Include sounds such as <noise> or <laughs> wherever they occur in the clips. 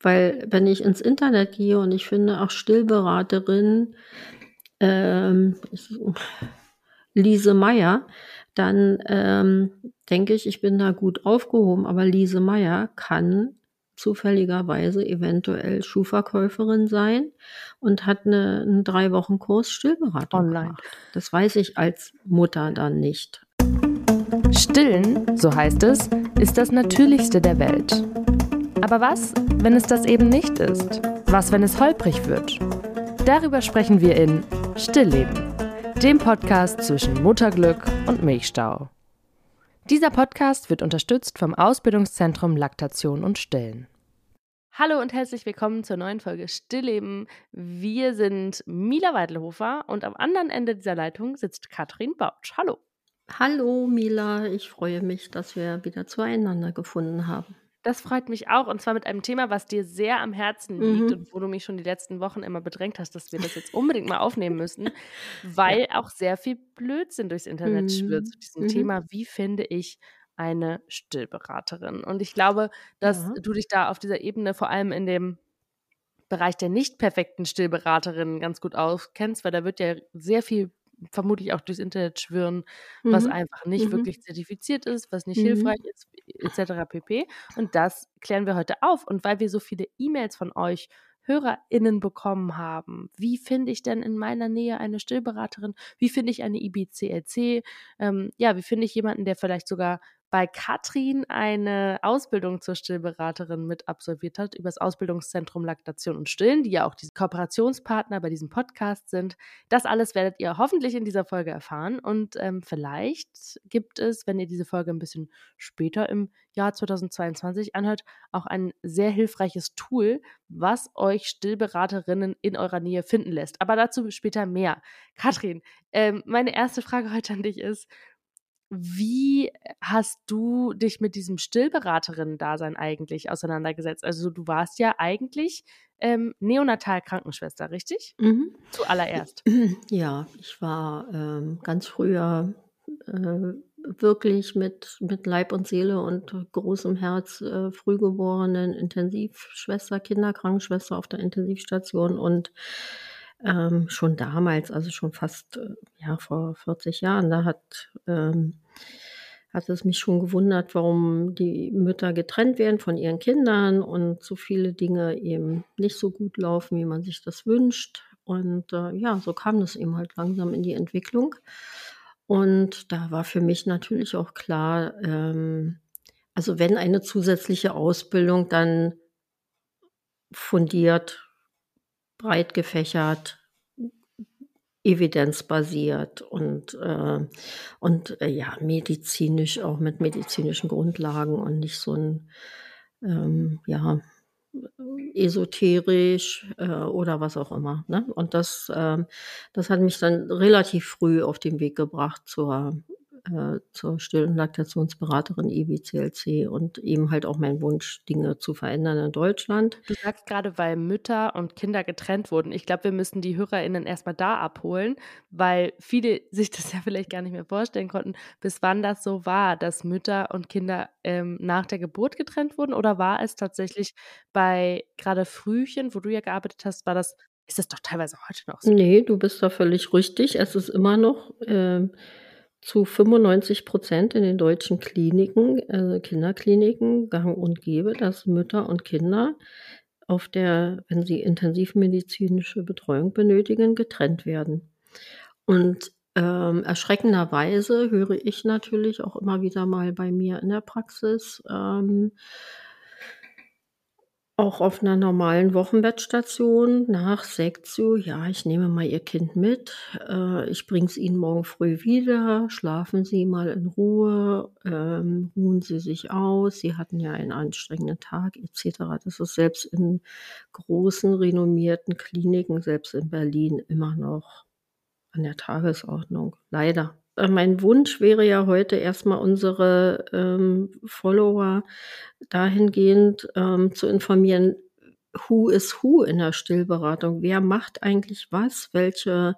Weil wenn ich ins Internet gehe und ich finde auch Stillberaterin ähm, Lise Meyer, dann ähm, denke ich, ich bin da gut aufgehoben. Aber Lise Meyer kann zufälligerweise eventuell Schuhverkäuferin sein und hat eine, einen drei Wochen Kurs Stillberatung Online. gemacht. Das weiß ich als Mutter dann nicht. Stillen, so heißt es, ist das Natürlichste der Welt. Aber was, wenn es das eben nicht ist? Was, wenn es holprig wird? Darüber sprechen wir in Stillleben, dem Podcast zwischen Mutterglück und Milchstau. Dieser Podcast wird unterstützt vom Ausbildungszentrum Laktation und Stillen. Hallo und herzlich willkommen zur neuen Folge Stillleben. Wir sind Mila Weidelhofer und am anderen Ende dieser Leitung sitzt Katrin Bautsch. Hallo. Hallo Mila, ich freue mich, dass wir wieder zueinander gefunden haben. Das freut mich auch und zwar mit einem Thema, was dir sehr am Herzen liegt Mhm. und wo du mich schon die letzten Wochen immer bedrängt hast, dass wir das jetzt unbedingt mal aufnehmen müssen, <laughs> weil auch sehr viel Blödsinn durchs Internet schwirrt Mhm. zu diesem Mhm. Thema, wie finde ich eine Stillberaterin? Und ich glaube, dass Ja. du dich da auf dieser Ebene vor allem in dem Bereich der nicht perfekten Stillberaterinnen ganz gut auskennst, weil da wird ja sehr viel vermutlich auch durchs Internet schwirren, was Mhm. einfach nicht Mhm. wirklich zertifiziert ist, was nicht Mhm. hilfreich ist, etc. pp. Und das klären wir heute auf. Und weil wir so viele E-Mails von euch HörerInnen bekommen haben, wie finde ich denn in meiner Nähe eine Stillberaterin? Wie finde ich eine IBCLC? Ähm, ja, wie finde ich jemanden, der vielleicht sogar bei Katrin eine Ausbildung zur Stillberaterin mit absolviert hat, über das Ausbildungszentrum Laktation und Stillen, die ja auch diese Kooperationspartner bei diesem Podcast sind. Das alles werdet ihr hoffentlich in dieser Folge erfahren. Und ähm, vielleicht gibt es, wenn ihr diese Folge ein bisschen später im Jahr 2022 anhört, auch ein sehr hilfreiches Tool, was euch Stillberaterinnen in eurer Nähe finden lässt. Aber dazu später mehr. Katrin, ähm, meine erste Frage heute an dich ist, wie hast du dich mit diesem Stillberaterinnen-Dasein eigentlich auseinandergesetzt? Also du warst ja eigentlich ähm, Neonatal-Krankenschwester, richtig? Mhm. Zuallererst. <clears throat> Ja, ich war ähm, ganz früher äh, wirklich mit, mit Leib und Seele und großem Herz äh, frühgeborenen Intensivschwester, Kinderkrankenschwester auf der Intensivstation und ähm, schon damals, also schon fast äh, ja, vor 40 Jahren, da hat, ähm, hat es mich schon gewundert, warum die Mütter getrennt werden von ihren Kindern und so viele Dinge eben nicht so gut laufen, wie man sich das wünscht. Und äh, ja, so kam das eben halt langsam in die Entwicklung. Und da war für mich natürlich auch klar, ähm, also wenn eine zusätzliche Ausbildung, dann fundiert, breit gefächert, evidenzbasiert und, äh, und äh, ja, medizinisch, auch mit medizinischen Grundlagen und nicht so ein, ähm, ja, esoterisch äh, oder was auch immer. Ne? Und das, ähm, das hat mich dann relativ früh auf den Weg gebracht zur, äh, zur Still- und Laktationsberaterin IBCLC und eben halt auch mein Wunsch, Dinge zu verändern in Deutschland. Du sagst gerade, weil Mütter und Kinder getrennt wurden. Ich glaube, wir müssen die HörerInnen erstmal da abholen, weil viele <laughs> sich das ja vielleicht gar nicht mehr vorstellen konnten, bis wann das so war, dass Mütter und Kinder ähm, nach der Geburt getrennt wurden. Oder war es tatsächlich bei gerade Frühchen, wo du ja gearbeitet hast, war das, ist das doch teilweise heute noch so? Nee, du bist da völlig richtig. Es ist immer noch ähm, zu 95 Prozent in den deutschen Kliniken, äh, Kinderkliniken, gang und gäbe, dass Mütter und Kinder auf der, wenn sie intensivmedizinische Betreuung benötigen, getrennt werden. Und ähm, erschreckenderweise höre ich natürlich auch immer wieder mal bei mir in der Praxis, ähm, auch auf einer normalen Wochenbettstation nach Sektio, ja, ich nehme mal Ihr Kind mit, äh, ich bringe es Ihnen morgen früh wieder, schlafen Sie mal in Ruhe, ähm, ruhen Sie sich aus, Sie hatten ja einen anstrengenden Tag etc. Das ist selbst in großen, renommierten Kliniken, selbst in Berlin, immer noch an der Tagesordnung, leider. Äh, Mein Wunsch wäre ja heute erstmal unsere ähm, Follower dahingehend ähm, zu informieren, who is who in der Stillberatung? Wer macht eigentlich was? Welche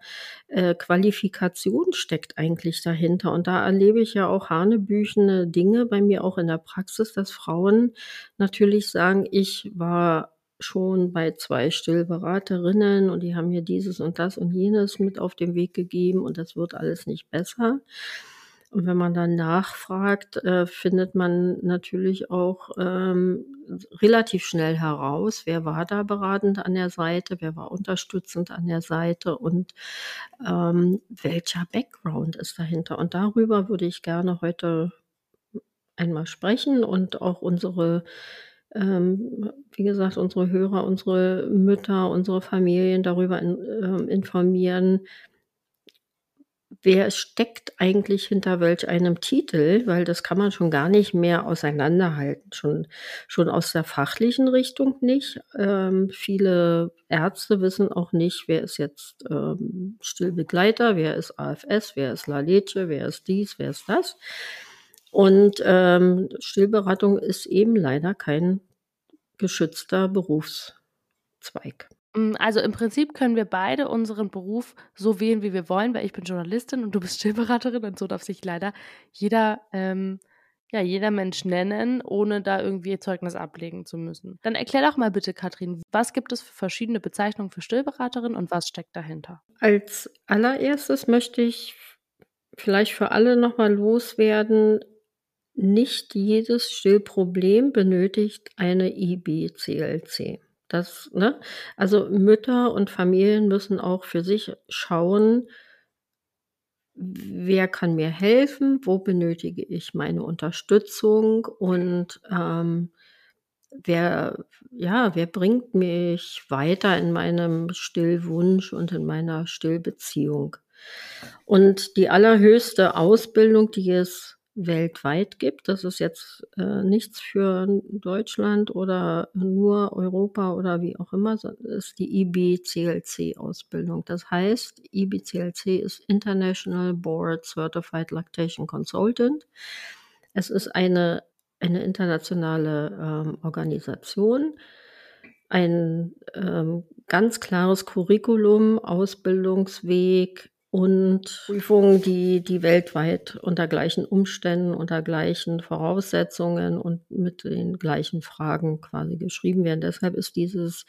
äh, Qualifikation steckt eigentlich dahinter? Und da erlebe ich ja auch hanebüchene Dinge bei mir auch in der Praxis, dass Frauen natürlich sagen, ich war schon bei zwei Stillberaterinnen und die haben mir dieses und das und jenes mit auf den Weg gegeben und das wird alles nicht besser. Und wenn man dann nachfragt, äh, findet man natürlich auch ähm, relativ schnell heraus, wer war da beratend an der Seite, wer war unterstützend an der Seite und ähm, welcher Background ist dahinter. Und darüber würde ich gerne heute einmal sprechen und auch unsere ähm, wie gesagt, unsere Hörer, unsere Mütter, unsere Familien darüber in, äh, informieren, wer steckt eigentlich hinter welch einem Titel, weil das kann man schon gar nicht mehr auseinanderhalten, schon, schon aus der fachlichen Richtung nicht. Ähm, viele Ärzte wissen auch nicht, wer ist jetzt ähm, Stillbegleiter, wer ist AFS, wer ist La Leche, wer ist dies, wer ist das. Und ähm, Stillberatung ist eben leider kein geschützter Berufszweig. Mm, also im Prinzip können wir beide unseren Beruf so wählen, wie wir wollen, weil ich bin Journalistin und du bist Stillberaterin und so darf sich leider jeder, ähm, ja, jeder Mensch nennen, ohne da irgendwie Zeugnis ablegen zu müssen. Dann erklär doch mal bitte, Katrin, was gibt es für verschiedene Bezeichnungen für Stillberaterin und was steckt dahinter? Als allererstes möchte ich vielleicht für alle nochmal loswerden, nicht jedes Stillproblem benötigt eine IBCLC. Das, ne? Also Mütter und Familien müssen auch für sich schauen, wer kann mir helfen, wo benötige ich meine Unterstützung und ähm, wer, ja, wer bringt mich weiter in meinem Stillwunsch und in meiner Stillbeziehung. Und die allerhöchste Ausbildung, die es weltweit gibt. Das ist jetzt äh, nichts für Deutschland oder nur Europa oder wie auch immer, das ist die IBCLC-Ausbildung. Das heißt, IBCLC ist International Board Certified Lactation Consultant. Es ist eine, eine internationale ähm, Organisation, ein ähm, ganz klares Curriculum, Ausbildungsweg, und Prüfungen, die, die weltweit unter gleichen Umständen, unter gleichen Voraussetzungen und mit den gleichen Fragen quasi geschrieben werden. Deshalb ist dieses,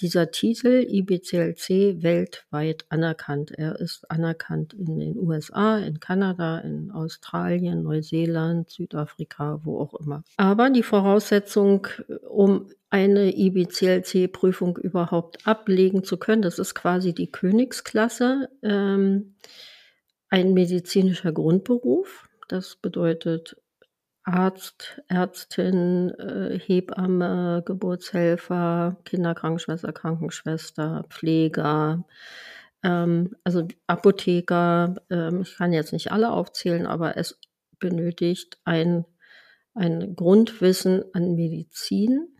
dieser Titel IBCLC weltweit anerkannt. Er ist anerkannt in den USA, in Kanada, in Australien, Neuseeland, Südafrika, wo auch immer. Aber die Voraussetzung, um eine IBCLC-Prüfung überhaupt ablegen zu können. Das ist quasi die Königsklasse, ähm, ein medizinischer Grundberuf. Das bedeutet Arzt, Ärztin, äh, Hebamme, Geburtshelfer, Kinderkrankenschwester, Krankenschwester, Pfleger, ähm, also Apotheker. Ähm, ich kann jetzt nicht alle aufzählen, aber es benötigt ein, ein Grundwissen an Medizin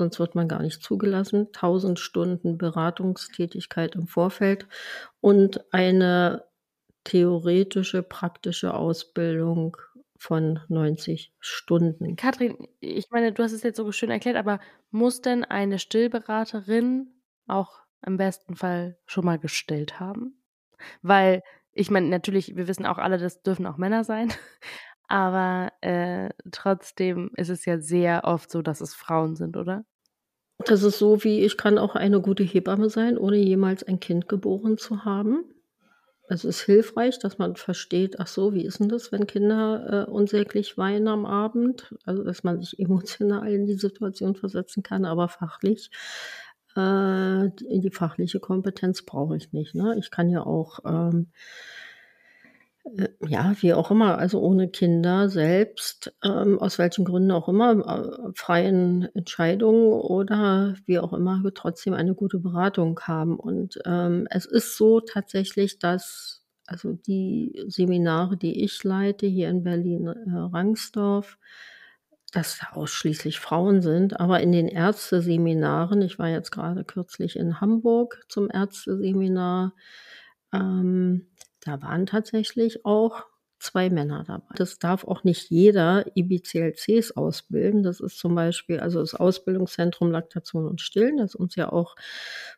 sonst wird man gar nicht zugelassen. 1000 Stunden Beratungstätigkeit im Vorfeld und eine theoretische, praktische Ausbildung von 90 Stunden. Katrin, ich meine, du hast es jetzt so schön erklärt, aber muss denn eine Stillberaterin auch im besten Fall schon mal gestillt haben? Weil ich meine, natürlich, wir wissen auch alle, das dürfen auch Männer sein, <laughs> aber äh, trotzdem ist es ja sehr oft so, dass es Frauen sind, oder? Das ist so wie ich kann auch eine gute Hebamme sein, ohne jemals ein Kind geboren zu haben. Es ist hilfreich, dass man versteht, ach so, wie ist denn das, wenn Kinder äh, unsäglich weinen am Abend? Also, dass man sich <laughs> emotional in die Situation versetzen kann, aber fachlich, äh, die, die fachliche Kompetenz brauche ich nicht. Ne? Ich kann ja auch ähm, äh, ja, wie auch immer, also ohne Kinder selbst, ähm, aus welchen Gründen auch immer, äh, freien Entscheidungen oder wie auch immer, trotzdem eine gute Beratung haben. Und ähm, es ist so tatsächlich, dass also die Seminare, die ich leite hier in Berlin-Rangsdorf, äh, dass da ausschließlich Frauen sind. Aber in den Ärzteseminaren, ich war jetzt gerade kürzlich in Hamburg zum Ärzteseminar, ähm, da waren tatsächlich auch zwei Männer dabei. Das darf auch nicht jeder IBCLCs ausbilden. Das ist zum Beispiel also das Ausbildungszentrum Laktation und Stillen, das uns ja auch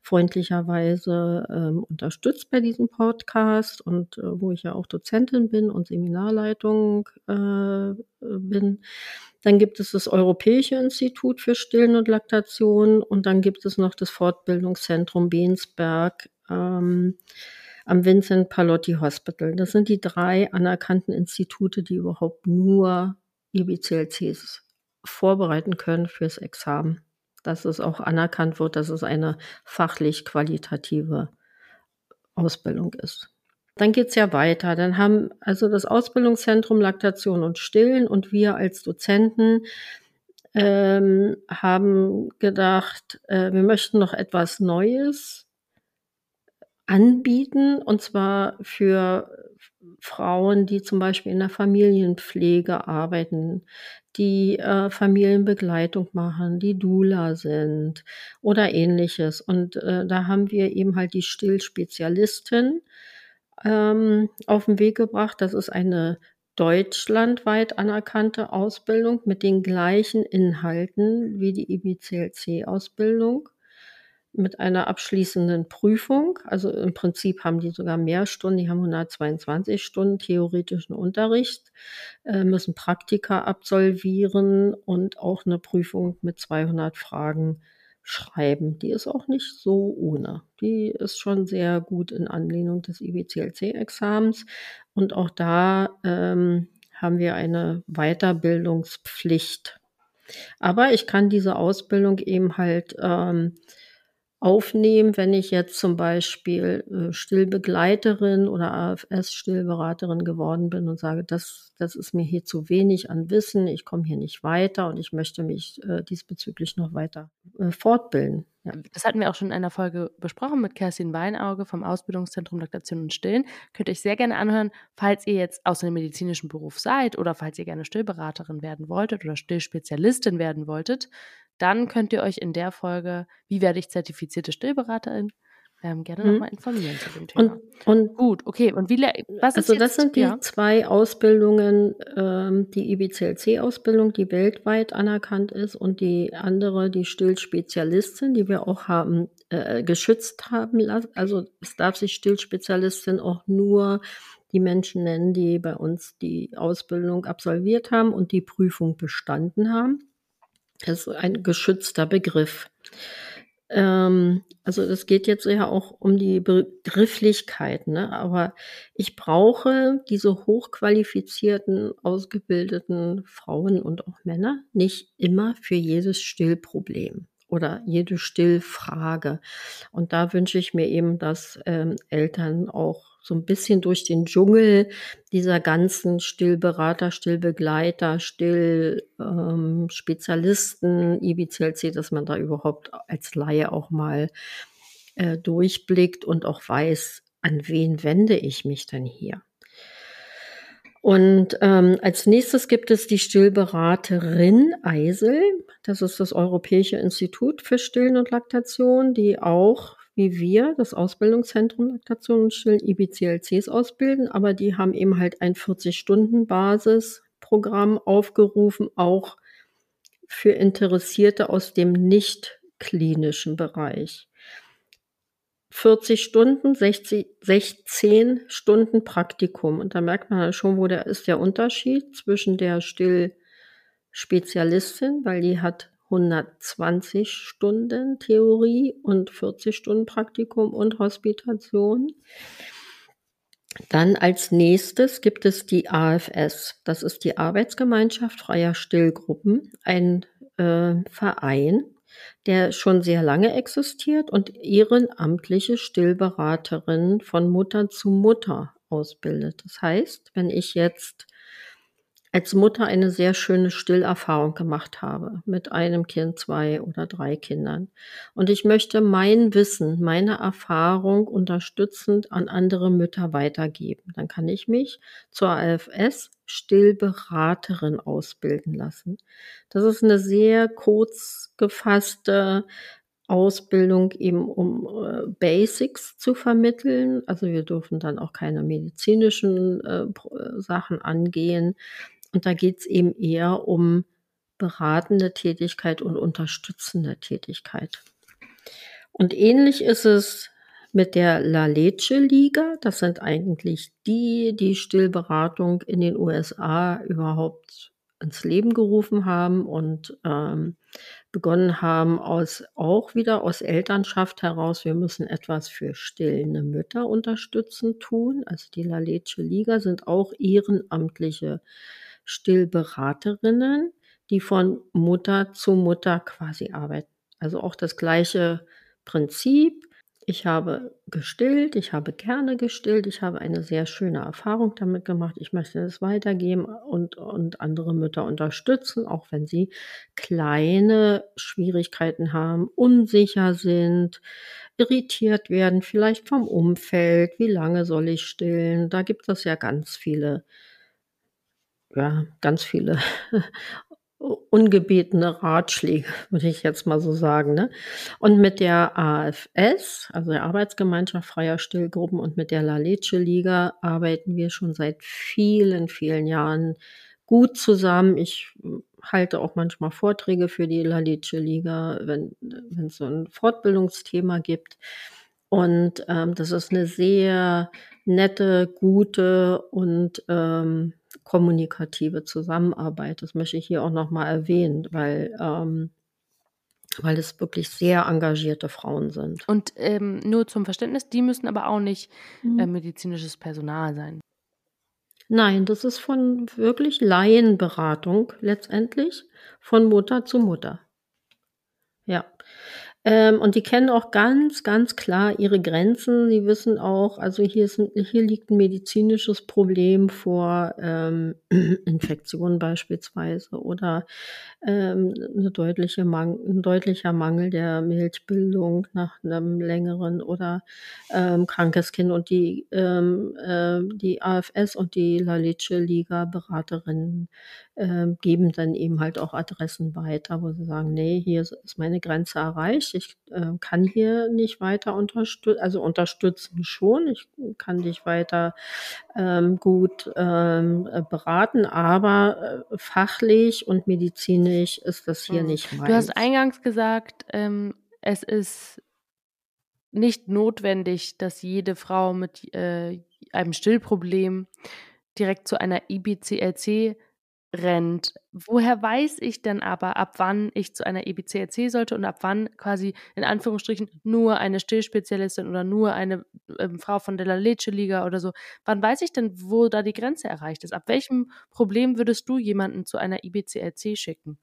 freundlicherweise ähm, unterstützt bei diesem Podcast und äh, wo ich ja auch Dozentin bin und Seminarleitung äh, bin. Dann gibt es das Europäische Institut für Stillen und Laktation und dann gibt es noch das Fortbildungszentrum Bensberg. Ähm, am Vincent Pallotti Hospital. Das sind die drei anerkannten Institute, die überhaupt nur IBCLCs vorbereiten können fürs Examen. Dass es auch anerkannt wird, dass es eine fachlich qualitative Ausbildung ist. Dann geht's ja weiter. Dann haben also das Ausbildungszentrum Laktation und Stillen und wir als Dozenten ähm, haben gedacht, äh, wir möchten noch etwas Neues anbieten, und zwar für Frauen, die zum Beispiel in der Familienpflege arbeiten, die äh, Familienbegleitung machen, die Dula sind oder ähnliches. Und äh, da haben wir eben halt die Stillspezialistin ähm, auf den Weg gebracht. Das ist eine deutschlandweit anerkannte Ausbildung mit den gleichen Inhalten wie die IBCLC-Ausbildung mit einer abschließenden Prüfung. Also im Prinzip haben die sogar mehr Stunden, die haben 122 Stunden theoretischen Unterricht, äh, müssen Praktika absolvieren und auch eine Prüfung mit 200 Fragen schreiben. Die ist auch nicht so ohne. Die ist schon sehr gut in Anlehnung des IBCLC-Examens. Und auch da ähm, haben wir eine Weiterbildungspflicht. Aber ich kann diese Ausbildung eben halt ähm, aufnehmen, wenn ich jetzt zum Beispiel äh, Stillbegleiterin oder AFS-Stillberaterin geworden bin und sage, das, das ist mir hier zu wenig an Wissen, ich komme hier nicht weiter und ich möchte mich äh, diesbezüglich noch weiter äh, fortbilden. Ja. Das hatten wir auch schon in einer Folge besprochen mit Kerstin Weinauge vom Ausbildungszentrum Laktation und Stillen. Könnt ihr euch sehr gerne anhören, falls ihr jetzt aus einem medizinischen Beruf seid oder falls ihr gerne Stillberaterin werden wolltet oder Stillspezialistin werden wolltet dann könnt ihr euch in der Folge, wie werde ich zertifizierte Stillberaterin, ähm, gerne mhm. nochmal informieren zu dem Thema. Und, und gut, okay. Und wie was ist Also das sind die ja? zwei Ausbildungen, ähm, die IBCLC-Ausbildung, die weltweit anerkannt ist, und die andere, die Stillspezialistin, die wir auch haben äh, geschützt haben lassen. Also es darf sich Stillspezialistin auch nur die Menschen nennen, die bei uns die Ausbildung absolviert haben und die Prüfung bestanden haben. Das ist ein geschützter Begriff. Ähm, also es geht jetzt ja auch um die Begrifflichkeit, ne? aber ich brauche diese hochqualifizierten, ausgebildeten Frauen und auch Männer nicht immer für jedes Stillproblem oder jede Stillfrage. Und da wünsche ich mir eben, dass ähm, Eltern auch so ein bisschen durch den Dschungel dieser ganzen Stillberater, Stillbegleiter, Stillspezialisten, ähm, IBCLC, dass man da überhaupt als Laie auch mal äh, durchblickt und auch weiß, an wen wende ich mich denn hier. Und ähm, als nächstes gibt es die Stillberaterin Eisel. Das ist das Europäische Institut für Stillen und Laktation, die auch wie wir, das Ausbildungszentrum Laktation und Stillen, IBCLCs ausbilden, aber die haben eben halt ein 40-Stunden-Basisprogramm aufgerufen, auch für Interessierte aus dem nicht klinischen Bereich. 40 Stunden, 60, 16 Stunden Praktikum. Und da merkt man halt schon, wo der ist der Unterschied zwischen der Stillspezialistin, weil die hat 120 Stunden Theorie und 40 Stunden Praktikum und Hospitation. Dann als nächstes gibt es die AFS. Das ist die Arbeitsgemeinschaft freier Stillgruppen, ein äh, Verein, der schon sehr lange existiert und ehrenamtliche Stillberaterinnen von Mutter zu Mutter ausbildet. Das heißt, wenn ich jetzt als Mutter eine sehr schöne Stillerfahrung gemacht habe mit einem Kind, zwei oder drei Kindern. Und ich möchte mein Wissen, meine Erfahrung unterstützend an andere Mütter weitergeben. Dann kann ich mich zur AFS Stillberaterin ausbilden lassen. Das ist eine sehr kurz gefasste Ausbildung eben um äh, Basics zu vermitteln. Also wir dürfen dann auch keine medizinischen äh, Sachen angehen. Und da geht es eben eher um beratende Tätigkeit und unterstützende Tätigkeit. Und ähnlich ist es mit der La Leche Liga. Das sind eigentlich die, die Stillberatung in den USA überhaupt ins Leben gerufen haben und ähm, begonnen haben, aus, auch wieder aus Elternschaft heraus, wir müssen etwas für stillende Mütter unterstützen tun. Also die La Leche Liga sind auch ehrenamtliche Stillberaterinnen, die von Mutter zu Mutter quasi arbeiten. Also auch das gleiche Prinzip. Ich habe gestillt, ich habe gerne gestillt, ich habe eine sehr schöne Erfahrung damit gemacht. Ich möchte es weitergeben und, und andere Mütter unterstützen, auch wenn sie kleine Schwierigkeiten haben, unsicher sind, irritiert werden, vielleicht vom Umfeld, wie lange soll ich stillen. Da gibt es ja ganz viele, ja, ganz viele <laughs> ungebetene Ratschläge, <laughs> würde ich jetzt mal so sagen. Ne? Und mit der AFS, also der Arbeitsgemeinschaft freier Stillgruppen und mit der La Leche Liga arbeiten wir schon seit vielen, vielen Jahren gut zusammen. Ich halte auch manchmal Vorträge für die La Leche Liga, wenn es so ein Fortbildungsthema gibt. Und ähm, das ist eine sehr nette, gute und ähm, kommunikative Zusammenarbeit. Das möchte ich hier auch nochmal erwähnen, weil, ähm, weil es wirklich sehr engagierte Frauen sind. Und ähm, nur zum Verständnis, die müssen aber auch nicht mhm. äh, medizinisches Personal sein. Nein, das ist von wirklich Laienberatung letztendlich, von Mutter zu Mutter. Ja. Ähm, und die kennen auch ganz, ganz klar ihre Grenzen. Sie wissen auch, also hier, ist, hier liegt ein medizinisches Problem vor, ähm, <clears throat> Infektionen beispielsweise oder ähm, eine deutliche ein deutlicher Mangel der Milchbildung nach einem längeren oder ähm, krankes Kind. Und die, ähm, äh, die AFS und die La Leche Liga Beraterinnen äh, geben dann eben halt auch Adressen weiter, wo sie sagen, nee, hier ist meine Grenze erreicht ich äh, kann hier nicht weiter unterstützen, also unterstützen schon, ich kann dich weiter ähm, gut ähm, äh, beraten, aber äh, fachlich und medizinisch ist das hier mhm. nicht meins. Du hast eingangs gesagt, ähm, es ist nicht notwendig, dass jede Frau mit äh, einem Stillproblem direkt zu einer IBCLC rennt. Woher weiß ich denn aber, ab wann ich zu einer EBCLC sollte und ab wann quasi in Anführungsstrichen nur eine Stillspezialistin oder nur eine ähm, Frau von der La Leche Liga oder so? Wann weiß ich denn, wo da die Grenze erreicht ist? Ab welchem Problem würdest du jemanden zu einer IBCLC schicken?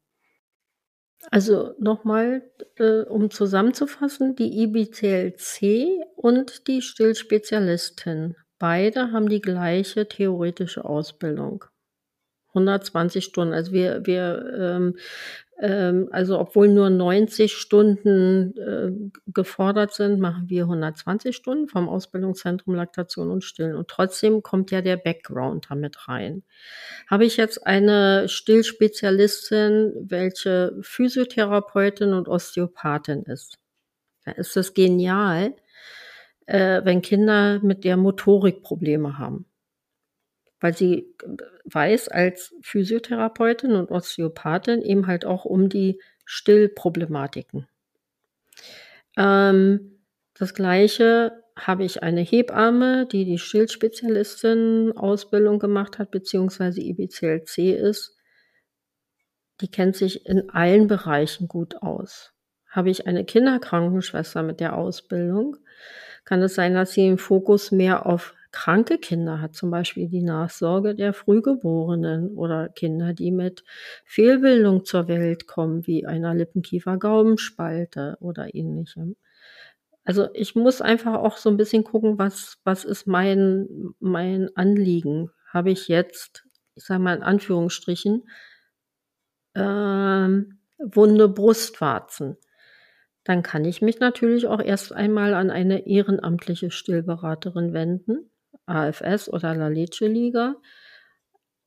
Also nochmal, äh, um zusammenzufassen, die IBCLC und die Stillspezialistin, beide haben die gleiche theoretische Ausbildung. 120 Stunden. Also wir, wir ähm, ähm, also obwohl nur 90 Stunden äh, gefordert sind, machen wir 120 Stunden vom Ausbildungszentrum Laktation und Stillen. Und trotzdem kommt ja der Background damit rein. Habe ich jetzt eine Stillspezialistin, welche Physiotherapeutin und Osteopathin ist, da ist es genial, äh, wenn Kinder mit der Motorik Probleme haben weil sie weiß als Physiotherapeutin und Osteopathin eben halt auch um die Stillproblematiken. Ähm, das gleiche habe ich eine Hebamme, die die Stillspezialistin Ausbildung gemacht hat, beziehungsweise IBCLC ist. Die kennt sich in allen Bereichen gut aus. Habe ich eine Kinderkrankenschwester mit der Ausbildung, kann es sein, dass sie im Fokus mehr auf kranke Kinder hat, zum Beispiel die Nachsorge der Frühgeborenen oder Kinder, die mit Fehlbildung zur Welt kommen, wie einer Lippenkiefer-Gaumenspalte oder ähnlichem. Also ich muss einfach auch so ein bisschen gucken, was, was ist mein, mein Anliegen? Habe ich jetzt, ich sage mal in Anführungsstrichen, ähm, wunde Brustwarzen? Dann kann ich mich natürlich auch erst einmal an eine ehrenamtliche Stillberaterin wenden AFS oder La Leche Liga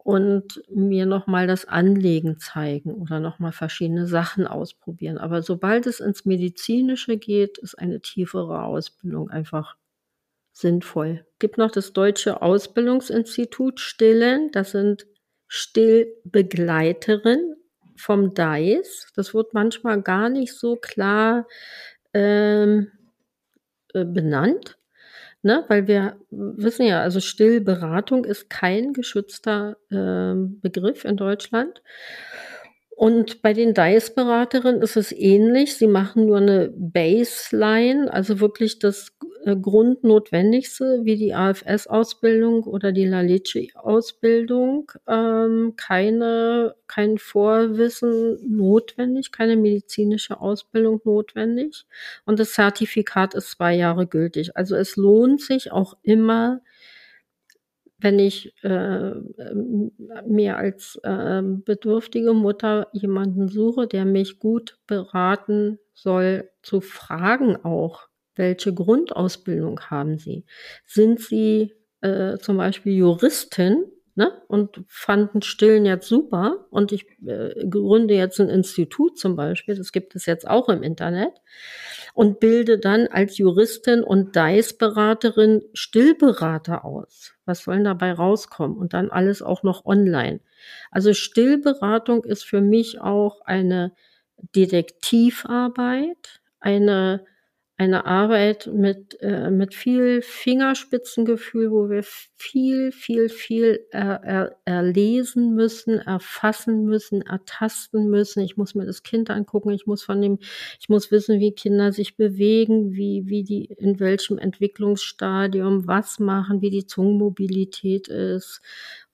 und mir nochmal das Anlegen zeigen oder nochmal verschiedene Sachen ausprobieren. Aber sobald es ins Medizinische geht, ist eine tiefere Ausbildung einfach sinnvoll. Es gibt noch das Deutsche Ausbildungsinstitut Stillen. Das sind Stillbegleiterin vom DICE. Das wird manchmal gar nicht so klar ähm, äh, benannt. Ne, weil wir wissen ja, also Stillberatung ist kein geschützter äh, Begriff in Deutschland. Und bei den DICE-Beraterinnen ist es ähnlich. Sie machen nur eine Baseline, also wirklich das Grundnotwendigste, wie die AFS-Ausbildung oder die Lalici-Ausbildung. Ähm, keine, kein Vorwissen notwendig, keine medizinische Ausbildung notwendig. Und das Zertifikat ist zwei Jahre gültig. Also es lohnt sich auch immer, wenn ich äh, mir als äh, bedürftige Mutter jemanden suche, der mich gut beraten soll, zu fragen auch, welche Grundausbildung haben Sie? Sind Sie äh, zum Beispiel Juristin ne? und fanden Stillen jetzt super und ich äh, gründe jetzt ein Institut zum Beispiel, das gibt es jetzt auch im Internet und bilde dann als Juristin und DICE-Beraterin Stillberater aus. Was soll dabei rauskommen? Und dann alles auch noch online. Also Stillberatung ist für mich auch eine Detektivarbeit, eine eine Arbeit mit, äh, mit viel Fingerspitzengefühl, wo wir viel, viel, viel er, er, erlesen müssen, erfassen müssen, ertasten müssen. Ich muss mir das Kind angucken, ich muss von dem, ich muss wissen, wie Kinder sich bewegen, wie, wie die, in welchem Entwicklungsstadium was machen, wie die Zungenmobilität ist,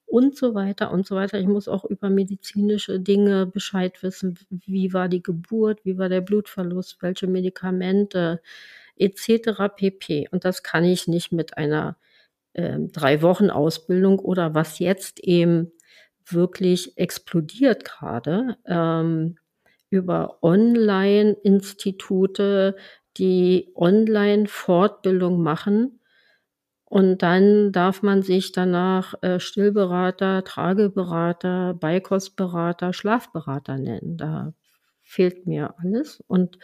und so weiter und so weiter. Ich muss auch über medizinische Dinge Bescheid wissen. Wie war die Geburt? Wie war der Blutverlust? Welche Medikamente? etc. pp. Und das kann ich nicht mit einer äh, drei Wochen Ausbildung oder was jetzt eben wirklich explodiert gerade ähm, über Online-Institute, die Online-Fortbildung machen und dann darf man sich danach äh, Stillberater, Trageberater, Beikostberater, Schlafberater nennen. Da fehlt mir alles. Und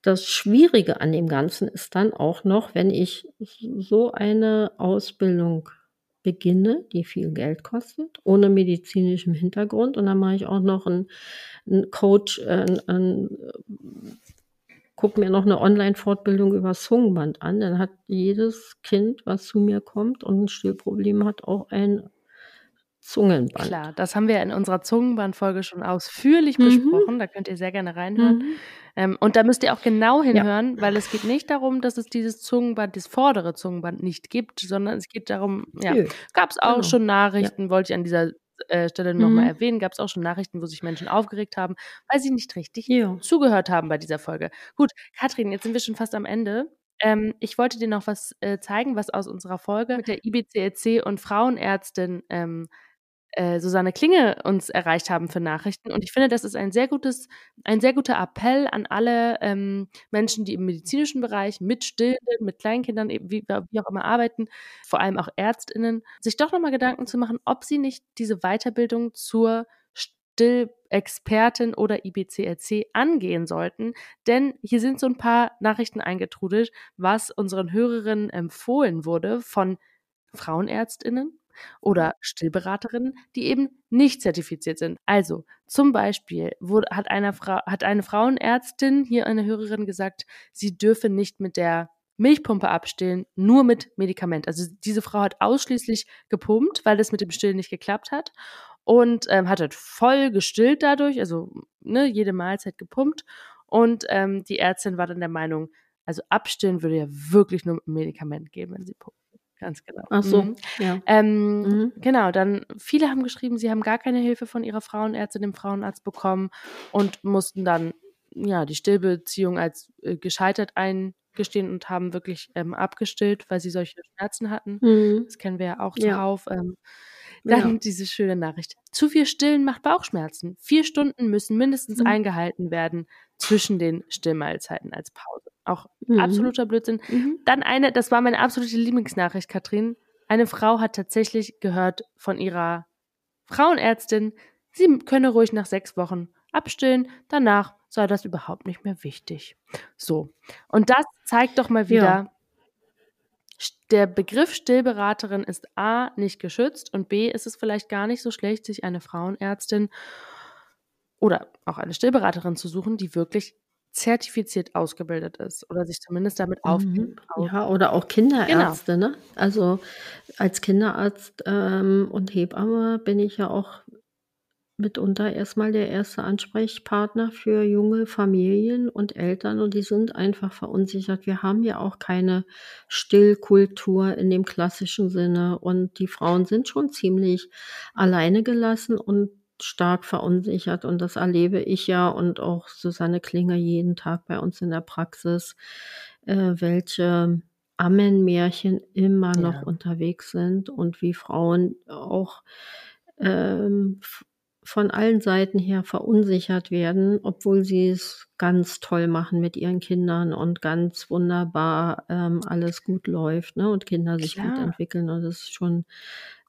das Schwierige an dem Ganzen ist dann auch noch, wenn ich so eine Ausbildung beginne, die viel Geld kostet, ohne medizinischem Hintergrund. Und dann mache ich auch noch einen, einen Coach, äh, einen, einen gucke mir noch eine Online-Fortbildung über Zungenband an. Dann hat jedes Kind, was zu mir kommt und ein Stillproblem hat, auch ein Zungenband. Klar, das haben wir in unserer Zungenbandfolge schon ausführlich mhm. besprochen. Da könnt ihr sehr gerne reinhören. Mhm. Ähm, und da müsst ihr auch genau hinhören, ja. weil es geht nicht darum, dass es dieses Zungenband, das vordere Zungenband nicht gibt, sondern es geht darum, ja, gab es auch genau. schon Nachrichten, ja. wollte ich an dieser äh, Stelle mhm. nochmal erwähnen, gab es auch schon Nachrichten, wo sich Menschen aufgeregt haben, weil sie nicht richtig ja. zugehört haben bei dieser Folge. Gut, Katrin, jetzt sind wir schon fast am Ende. Ähm, ich wollte dir noch was äh, zeigen, was aus unserer Folge mit der IBCLC und Frauenärztin ähm, äh, Susanne Klinge uns erreicht haben für Nachrichten. Und ich finde, das ist ein sehr gutes, ein sehr guter Appell an alle ähm, Menschen, die im medizinischen Bereich mit Stillenden, mit Kleinkindern, wie, wie auch immer arbeiten, vor allem auch ÄrztInnen, sich doch nochmal Gedanken zu machen, ob sie nicht diese Weiterbildung zur Stillexpertin oder IBCLC angehen sollten. Denn hier sind so ein paar Nachrichten eingetrudelt, was unseren Hörerinnen empfohlen wurde von Frauenärztinnen, oder Stillberaterinnen, die eben nicht zertifiziert sind. Also zum Beispiel wurde, hat, eine Frau, hat eine Frauenärztin hier eine Hörerin gesagt, sie dürfe nicht mit der Milchpumpe abstillen, nur mit Medikament. Also diese Frau hat ausschließlich gepumpt, weil das mit dem Stillen nicht geklappt hat und ähm, hat halt voll gestillt dadurch, also ne, jede Mahlzeit gepumpt. Und ähm, die Ärztin war dann der Meinung, also abstillen würde ja wirklich nur mit Medikament geben, wenn sie pumpt. Ganz genau. Ach so, mhm. ja. Ähm, mhm. Genau, dann viele haben geschrieben, sie haben gar keine Hilfe von ihrer Frauenärztin, dem Frauenarzt bekommen und mussten dann ja die Stillbeziehung als äh, gescheitert eingestehen und haben wirklich ähm, abgestillt, weil sie solche Schmerzen hatten. Mhm. Das kennen wir ja auch zuhauf. Ja. Ähm, dann ja. diese schöne Nachricht. Zu viel Stillen macht Bauchschmerzen. Vier Stunden müssen mindestens mhm. eingehalten werden zwischen den Stillmahlzeiten als Pause. Auch mhm. absoluter Blödsinn. Mhm. Dann eine, das war meine absolute Lieblingsnachricht, Katrin. eine Frau hat tatsächlich gehört von ihrer Frauenärztin, sie könne ruhig nach sechs Wochen abstillen, danach sei das überhaupt nicht mehr wichtig. So. Und das zeigt doch mal wieder, ja. der Begriff Stillberaterin ist A nicht geschützt und B ist es vielleicht gar nicht so schlecht, sich eine Frauenärztin oder auch eine Stillberaterin zu suchen, die wirklich zertifiziert ausgebildet ist oder sich zumindest damit mhm. Ja, oder auch Kinderärzte, genau. ne? Also als Kinderarzt ähm, und Hebamme bin ich ja auch mitunter erstmal der erste Ansprechpartner für junge Familien und Eltern und die sind einfach verunsichert. Wir haben ja auch keine Stillkultur in dem klassischen Sinne und die Frauen sind schon ziemlich alleine gelassen und stark verunsichert und das erlebe ich ja und auch Susanne Klinger jeden Tag bei uns in der Praxis, äh, welche Ammenmärchen immer ja. noch unterwegs sind und wie Frauen auch ähm, von allen Seiten her verunsichert werden, obwohl sie es ganz toll machen mit ihren Kindern und ganz wunderbar ähm, alles gut läuft ne? und Kinder sich Klar. gut entwickeln. Und das ist schon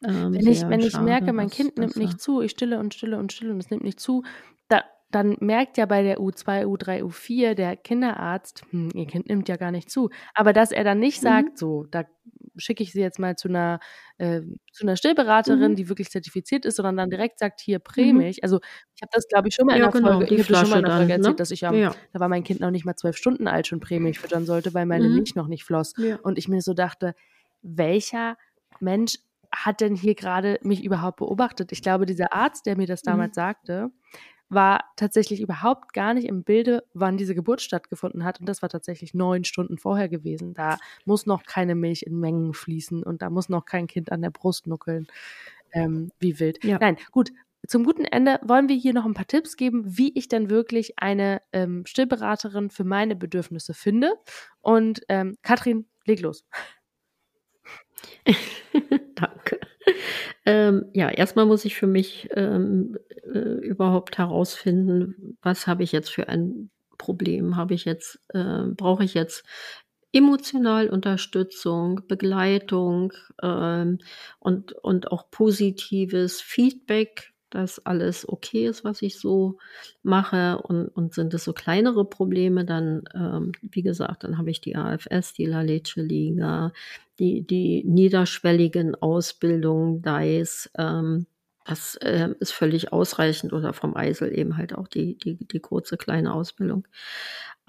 ähm, wenn ich, wenn ich merke, mein Kind nimmt nicht zu, ich stille und stille und stille und es nimmt nicht zu, da, dann merkt ja bei der U2, U3, U4 der Kinderarzt, hm, ihr Kind nimmt ja gar nicht zu. Aber dass er dann nicht mhm. sagt, so, da schicke ich sie jetzt mal zu einer, äh, zu einer Stillberaterin, mhm. die wirklich zertifiziert ist, sondern dann direkt sagt, hier prämig. Mhm. Also ich habe das, glaube ich, schon mal in ja, der genau, Folge, ich schon mal in der Folge erzählt, ne? dass ich am, ja. da war mein Kind noch nicht mal zwölf Stunden alt, schon prämig füttern sollte, weil meine mhm. Milch noch nicht floss. Ja. Und ich mir so dachte, welcher Mensch hat denn hier gerade mich überhaupt beobachtet? Ich glaube, dieser Arzt, der mir das damals mhm. sagte, war tatsächlich überhaupt gar nicht im Bilde, wann diese Geburt stattgefunden hat. Und das war tatsächlich neun Stunden vorher gewesen. Da muss noch keine Milch in Mengen fließen und da muss noch kein Kind an der Brust nuckeln. Ähm, wie wild. Ja. Nein, gut. Zum guten Ende wollen wir hier noch ein paar Tipps geben, wie ich dann wirklich eine ähm, Stillberaterin für meine Bedürfnisse finde. Und ähm, Katrin, leg los. <laughs> Danke. Ähm, ja, erstmal muss ich für mich ähm, äh, überhaupt herausfinden, was habe ich jetzt für ein Problem? Habe ich jetzt, äh, brauche ich jetzt emotional Unterstützung, Begleitung ähm, und, und auch positives Feedback dass alles okay ist, was ich so mache und, und sind es so kleinere Probleme, dann, ähm, wie gesagt, dann habe ich die AFS, die La Leche Liga, die, die niederschwelligen Ausbildungen, DICE, ähm, das äh, ist völlig ausreichend oder vom Eisel eben halt auch die, die, die kurze kleine Ausbildung.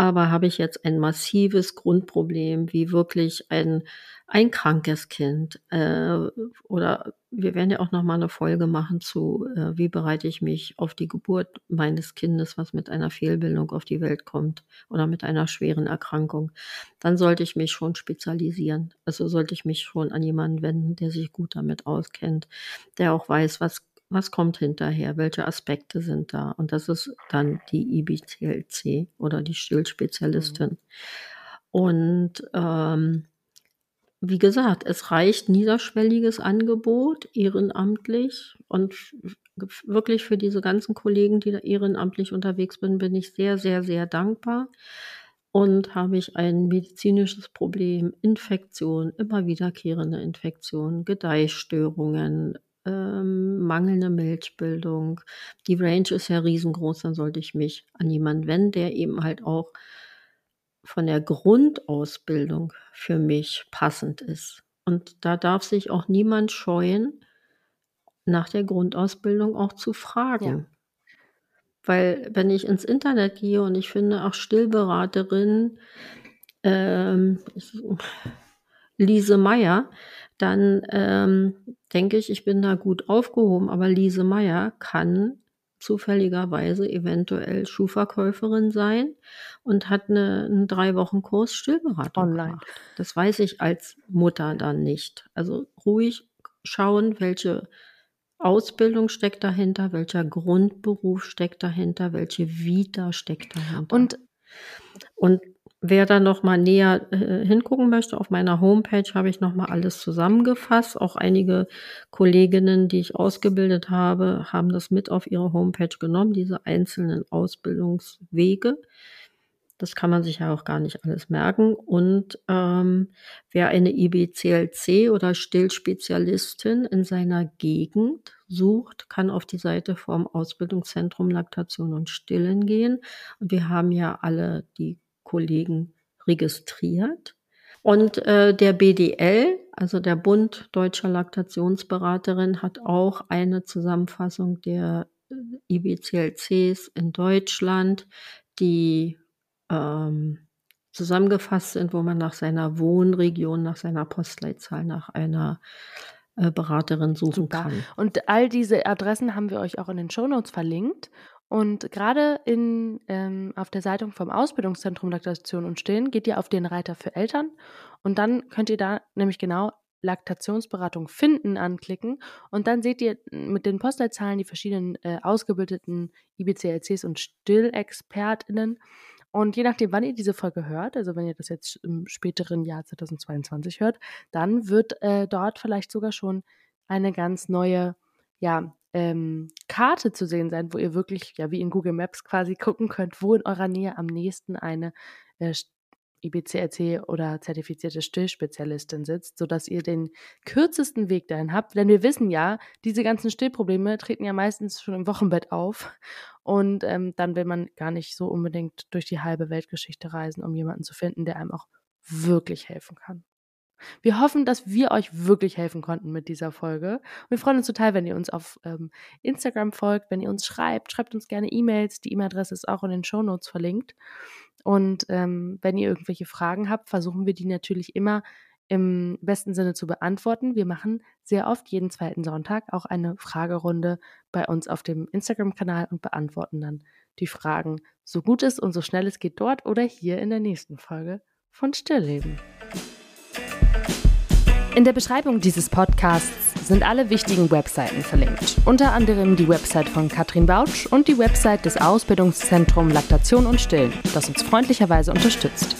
Aber habe ich jetzt ein massives Grundproblem, wie wirklich ein, ein krankes Kind äh, oder wir werden ja auch noch mal eine Folge machen zu, äh, wie bereite ich mich auf die Geburt meines Kindes, was mit einer Fehlbildung auf die Welt kommt oder mit einer schweren Erkrankung. Dann sollte ich mich schon spezialisieren. Also sollte ich mich schon an jemanden wenden, der sich gut damit auskennt, der auch weiß, was was kommt hinterher, welche Aspekte sind da. Und das ist dann die IBCLC oder die Stillspezialistin. Mhm. Und ähm, wie gesagt, es reicht niederschwelliges Angebot, ehrenamtlich. Und wirklich für diese ganzen Kollegen, die da ehrenamtlich unterwegs sind, bin ich sehr, sehr, sehr dankbar. Und habe ich ein medizinisches Problem, Infektion, immer wiederkehrende Infektionen, Gedeihstörungen, ähm, mangelnde Milchbildung. Die Range ist ja riesengroß, dann sollte ich mich an jemanden wenden, der eben halt auch von der Grundausbildung für mich passend ist. Und da darf sich auch niemand scheuen, nach der Grundausbildung auch zu fragen. Ja. Weil wenn ich ins Internet gehe und ich finde auch Stillberaterin ähm, <laughs> Lise Meyer, dann ähm, denke ich, ich bin da gut aufgehoben. Aber Lise Meyer kann zufälligerweise eventuell Schuhverkäuferin sein und hat eine, einen drei Wochen Kurs Stillberatung Online. Gemacht. Das weiß ich als Mutter dann nicht. Also ruhig schauen, welche Ausbildung steckt dahinter, welcher Grundberuf steckt dahinter, welche Vita steckt dahinter. Und, und Wer da noch mal näher äh, hingucken möchte, auf meiner Homepage habe ich noch mal alles zusammengefasst. Auch einige Kolleginnen, die ich ausgebildet habe, haben das mit auf ihre Homepage genommen, diese einzelnen Ausbildungswege. Das kann man sich ja auch gar nicht alles merken. Und ähm, wer eine IBCLC oder Stillspezialistin in seiner Gegend sucht, kann auf die Seite vom Ausbildungszentrum Laktation und Stillen gehen. Und wir haben ja alle die Kollegen registriert. Und äh, der BDL, also der Bund Deutscher Laktationsberaterin, hat auch eine Zusammenfassung der äh, IBCLCs in Deutschland, die ähm, zusammengefasst sind, wo man nach seiner Wohnregion, nach seiner Postleitzahl, nach einer äh, Beraterin suchen Super. kann. Und all diese Adressen haben wir euch auch in den Shownotes verlinkt. Und gerade in, ähm, auf der Seite vom Ausbildungszentrum Laktation und Stillen geht ihr auf den Reiter für Eltern. Und dann könnt ihr da nämlich genau Laktationsberatung finden anklicken. Und dann seht ihr mit den Postleitzahlen die verschiedenen äh, ausgebildeten IBCLCs und Stillexpertinnen. Und je nachdem, wann ihr diese Folge hört, also wenn ihr das jetzt im späteren Jahr 2022 hört, dann wird äh, dort vielleicht sogar schon eine ganz neue, ja, ähm, Karte zu sehen sein, wo ihr wirklich, ja, wie in Google Maps quasi gucken könnt, wo in eurer Nähe am nächsten eine äh, IBCRC oder zertifizierte Stillspezialistin sitzt, sodass ihr den kürzesten Weg dahin habt. Denn wir wissen ja, diese ganzen Stillprobleme treten ja meistens schon im Wochenbett auf. Und ähm, dann will man gar nicht so unbedingt durch die halbe Weltgeschichte reisen, um jemanden zu finden, der einem auch wirklich helfen kann. Wir hoffen, dass wir euch wirklich helfen konnten mit dieser Folge. Wir freuen uns total, wenn ihr uns auf ähm, Instagram folgt, wenn ihr uns schreibt. Schreibt uns gerne E-Mails. Die E-Mail-Adresse ist auch in den Show Notes verlinkt. Und ähm, wenn ihr irgendwelche Fragen habt, versuchen wir die natürlich immer im besten Sinne zu beantworten. Wir machen sehr oft jeden zweiten Sonntag auch eine Fragerunde bei uns auf dem Instagram-Kanal und beantworten dann die Fragen so gut es und so schnell es geht dort oder hier in der nächsten Folge von Stillleben. In der Beschreibung dieses Podcasts sind alle wichtigen Webseiten verlinkt. Unter anderem die Website von Katrin Bautsch und die Website des Ausbildungszentrums Laktation und Stillen, das uns freundlicherweise unterstützt.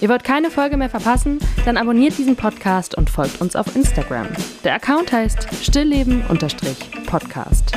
Ihr wollt keine Folge mehr verpassen? Dann abonniert diesen Podcast und folgt uns auf Instagram. Der Account heißt stillleben-podcast.